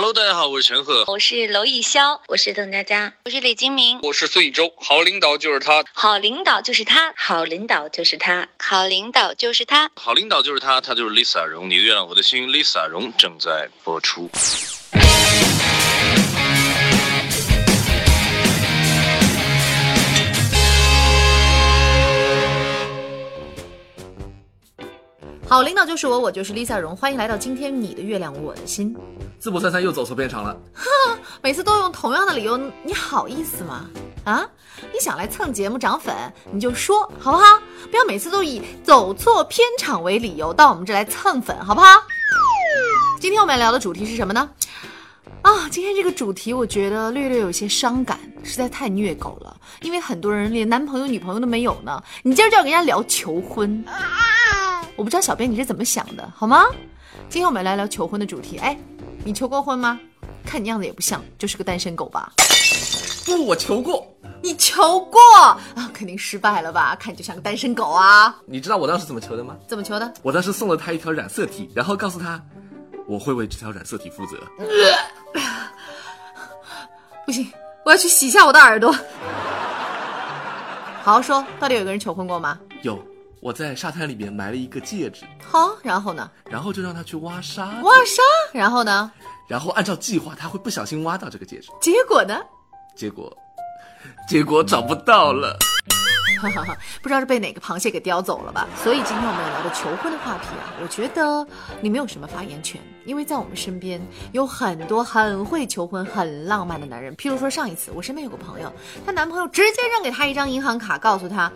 Hello，大家好，我是陈赫，我是娄艺潇，我是邓家佳，我是李金铭，我是孙艺洲。好领导就是他，好领导就是他，好领导就是他，好领导就是他，好领导就是他，他就是 Lisa 荣。你的月亮我的心，Lisa 荣正在播出。好领导就是我，我就是 Lisa 荣，欢迎来到今天你的月亮我的心。淄博三三又走错片场了，哼，每次都用同样的理由，你好意思吗？啊，你想来蹭节目涨粉，你就说好不好？不要每次都以走错片场为理由到我们这来蹭粉，好不好？今天我们要聊的主题是什么呢？啊，今天这个主题我觉得略略有些伤感，实在太虐狗了，因为很多人连男朋友女朋友都没有呢，你今儿就要跟人家聊求婚。我不知道小编你是怎么想的，好吗？今天我们来聊求婚的主题。哎，你求过婚吗？看你样子也不像，就是个单身狗吧？不，我求过。你求过啊？肯定失败了吧？看你就像个单身狗啊！你知道我当时怎么求的吗？怎么求的？我当时送了他一条染色体，然后告诉他，我会为这条染色体负责。不行，我要去洗一下我的耳朵。好好说，到底有个人求婚过吗？有。我在沙滩里面埋了一个戒指，好，然后呢？然后就让他去挖沙，挖沙，然后呢？然后按照计划，他会不小心挖到这个戒指，结果呢？结果，结果找不到了，哈哈哈，不知道是被哪个螃蟹给叼走了吧？所以今天我们要聊的求婚的话题啊，我觉得你没有什么发言权，因为在我们身边有很多很会求婚、很浪漫的男人。譬如说上一次我身边有个朋友，她男朋友直接扔给她一张银行卡，告诉她，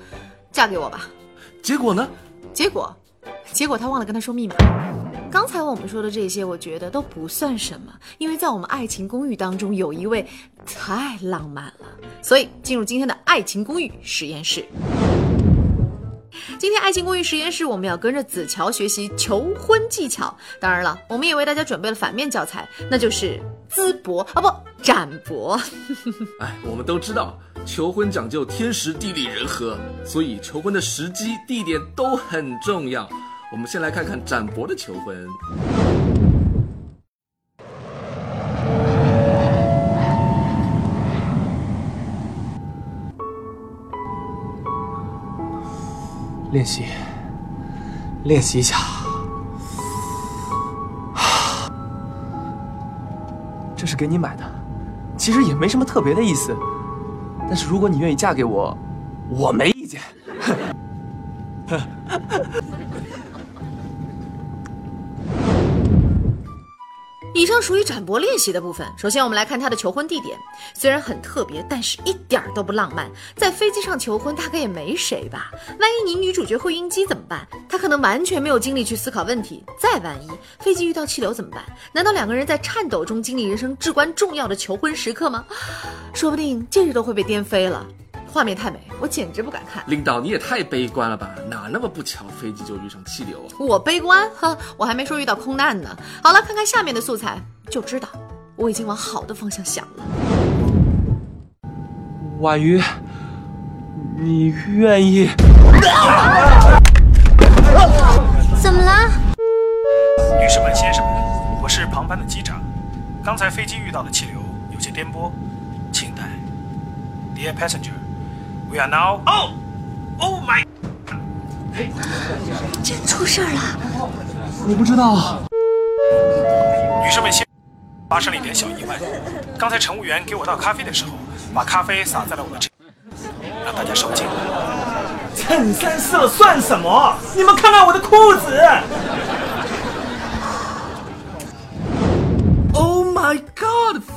嫁给我吧。结果呢？结果，结果他忘了跟他说密码。刚才我们说的这些，我觉得都不算什么，因为在我们爱情公寓当中有一位太浪漫了。所以进入今天的爱情公寓实验室。今天爱情公寓实验室，我们要跟着子乔学习求婚技巧。当然了，我们也为大家准备了反面教材，那就是淄博啊，不，展博。哎，我们都知道。求婚讲究天时地利人和，所以求婚的时机、地点都很重要。我们先来看看展博的求婚。练习，练习一下。这是给你买的，其实也没什么特别的意思。但是如果你愿意嫁给我，我没意见。哼 上属于展博练习的部分。首先，我们来看他的求婚地点，虽然很特别，但是一点儿都不浪漫。在飞机上求婚，大概也没谁吧？万一你女主角会晕机怎么办？他可能完全没有精力去思考问题。再万一飞机遇到气流怎么办？难道两个人在颤抖中经历人生至关重要的求婚时刻吗？说不定戒指都会被颠飞了。画面太美，我简直不敢看。领导，你也太悲观了吧？哪那么不巧，飞机就遇上气流啊？我悲观？哼，我还没说遇到空难呢。好了，看看下面的素材就知道，我已经往好的方向想了。婉瑜，你愿意？怎么了？女士们、先生们，我是旁班的机长，刚才飞机遇到的气流有些颠簸，请待。Dear passenger。We are now. Oh, oh my! 真出事儿了！我不知道。女士们，先发生了一点小意外。刚才乘务员给我倒咖啡的时候，把咖啡洒在了我的衬，让大家受惊。衬衫湿了算什么？你们看看我的裤子。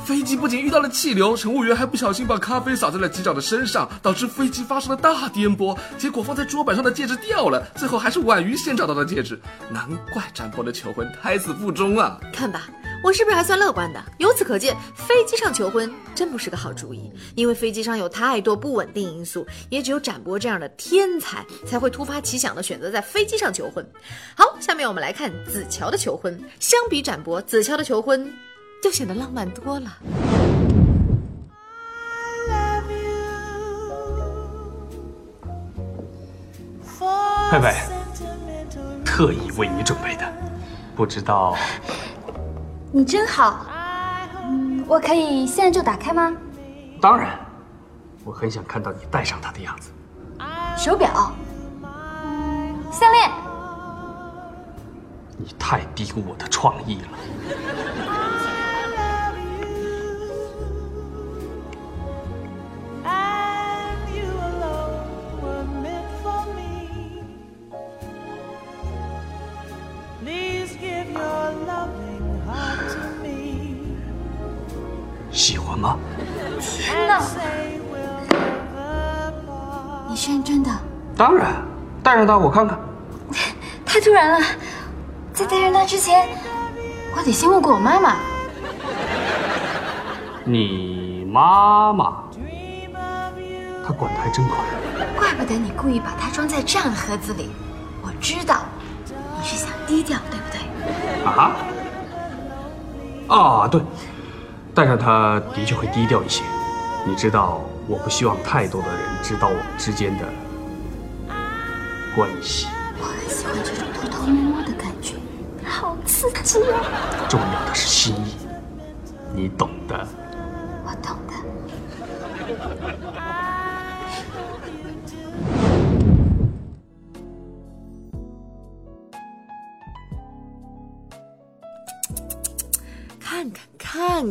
飞机不仅遇到了气流，乘务员还不小心把咖啡洒在了机长的身上，导致飞机发生了大颠簸。结果放在桌板上的戒指掉了，最后还是婉瑜先找到的戒指。难怪展博的求婚胎死腹中啊！看吧，我是不是还算乐观的？由此可见，飞机上求婚真不是个好主意，因为飞机上有太多不稳定因素，也只有展博这样的天才才会突发奇想的选择在飞机上求婚。好，下面我们来看子乔的求婚。相比展博，子乔的求婚。就显得浪漫多了。佩佩，特意为你准备的，不知道。你真好，我可以现在就打开吗？当然，我很想看到你戴上它的样子。手表、项链，你太低估我的创意了。喜欢吗？天哪！你是认真的？当然，戴上它我看看。太突然了，在戴上它之前，我得先问过我妈妈。你妈妈，她管的还真宽。怪不得你故意把它装在这样的盒子里，我知道你是想低调，对不对？啊？啊，对，戴上他的确会低调一些。你知道，我不希望太多的人知道我们之间的关系。我很喜欢这种偷偷摸摸的感觉，好刺激啊！重要的是心意，你懂的。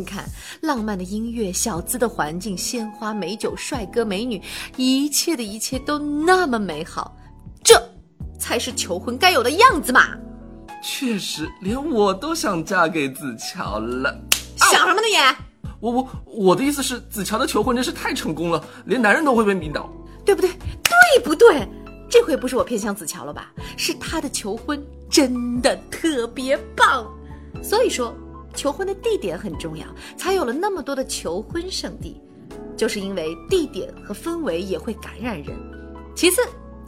看看，浪漫的音乐，小资的环境，鲜花美酒，帅哥美女，一切的一切都那么美好，这才是求婚该有的样子嘛！确实，连我都想嫁给子乔了。想什么呢你？我我我的意思是，子乔的求婚真是太成功了，连男人都会被迷倒。对不对？对不对？这回不是我偏向子乔了吧？是他的求婚真的特别棒，所以说。求婚的地点很重要，才有了那么多的求婚圣地，就是因为地点和氛围也会感染人。其次，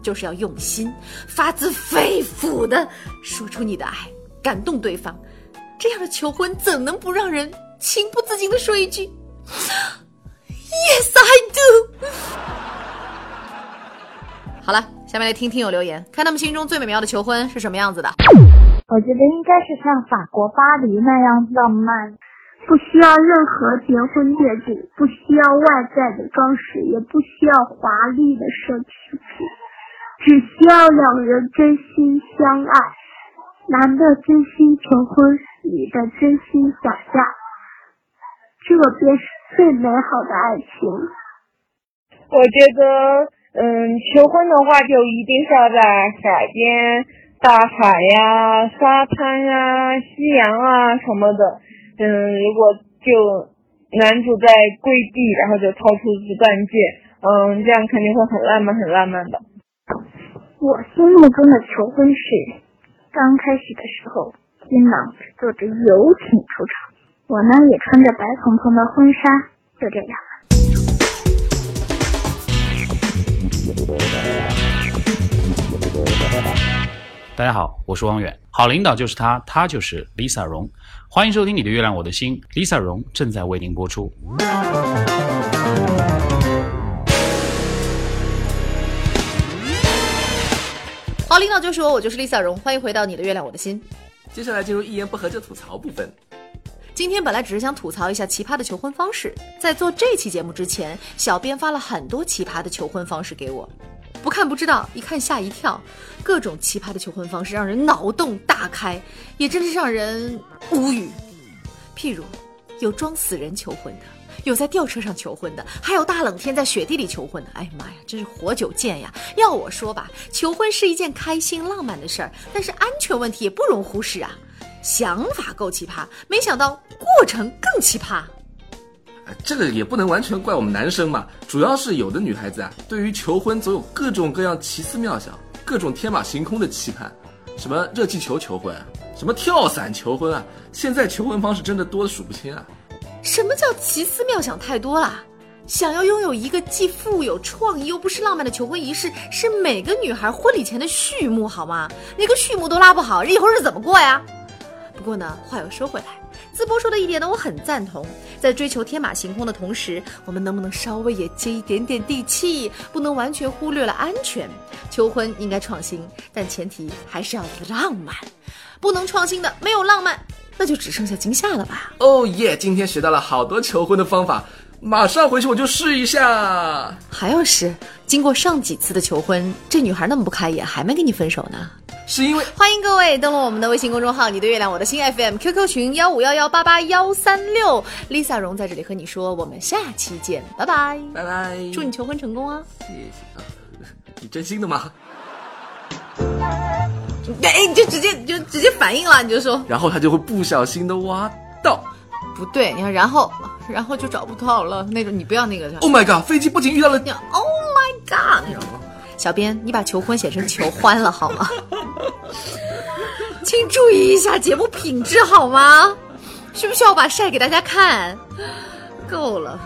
就是要用心，发自肺腑的说出你的爱，感动对方。这样的求婚怎能不让人情不自禁的说一句 “Yes, I do”？好了，下面来听听友留言，看他们心中最美妙的求婚是什么样子的。我觉得应该是像法国巴黎那样浪漫，不需要任何结婚戒指，不需要外在的装饰，也不需要华丽的奢侈品，只需要两人真心相爱，男的真心求婚，女的真心想嫁，这便是最美好的爱情。我觉得，嗯，求婚的话就一定是要在海边。大海呀，沙滩呀，夕阳啊什么的，嗯，如果就男主在跪地，然后就掏出子弹戒，嗯，这样肯定会很浪漫，很浪漫的。我心目中的求婚是，刚开始的时候，新郎坐着游艇出场，我呢也穿着白蓬蓬的婚纱，就这样。大家好，我是汪远。好领导就是他，他就是 Lisa 荣。欢迎收听《你的月亮我的心》，Lisa 荣正在为您播出。好领导就是我，我就是 Lisa 荣。欢迎回到《你的月亮我的心》。接下来进入一言不合就吐槽部分。今天本来只是想吐槽一下奇葩的求婚方式，在做这期节目之前，小编发了很多奇葩的求婚方式给我。不看不知道，一看吓一跳，各种奇葩的求婚方式让人脑洞大开，也真是让人无语。譬如，有装死人求婚的，有在吊车上求婚的，还有大冷天在雪地里求婚的。哎呀妈呀，真是活久见呀！要我说吧，求婚是一件开心浪漫的事儿，但是安全问题也不容忽视啊。想法够奇葩，没想到过程更奇葩。这个也不能完全怪我们男生嘛，主要是有的女孩子啊，对于求婚总有各种各样奇思妙想，各种天马行空的期盼，什么热气球求婚，什么跳伞求婚啊，现在求婚方式真的多的数不清啊。什么叫奇思妙想太多了？想要拥有一个既富有创意又不失浪漫的求婚仪式，是每个女孩婚礼前的序幕，好吗？连个序幕都拉不好，以后日子怎么过呀？不过呢，话又说回来。淄博说的一点呢，我很赞同。在追求天马行空的同时，我们能不能稍微也接一点点地气？不能完全忽略了安全。求婚应该创新，但前提还是要浪漫。不能创新的，没有浪漫，那就只剩下惊吓了吧？哦耶！今天学到了好多求婚的方法，马上回去我就试一下。还要试？经过上几次的求婚，这女孩那么不开眼，还没跟你分手呢？是因为欢迎各位登录我们的微信公众号“你的月亮我的心 FM” QQ 群幺五幺幺八八幺三六，Lisa 荣在这里和你说，我们下期见，拜拜，拜拜，祝你求婚成功啊！谢谢啊，你真心的吗？哎，你就直接就直接反应了，你就说，然后他就会不小心的挖到，不对，你看，然后然后就找不到了，那种你不要那个，Oh my god，飞机不仅遇到了，Oh my god 那种。小编，你把求婚写成求欢了好吗？请注意一下节目品质好吗？需不需要把晒给大家看？够了。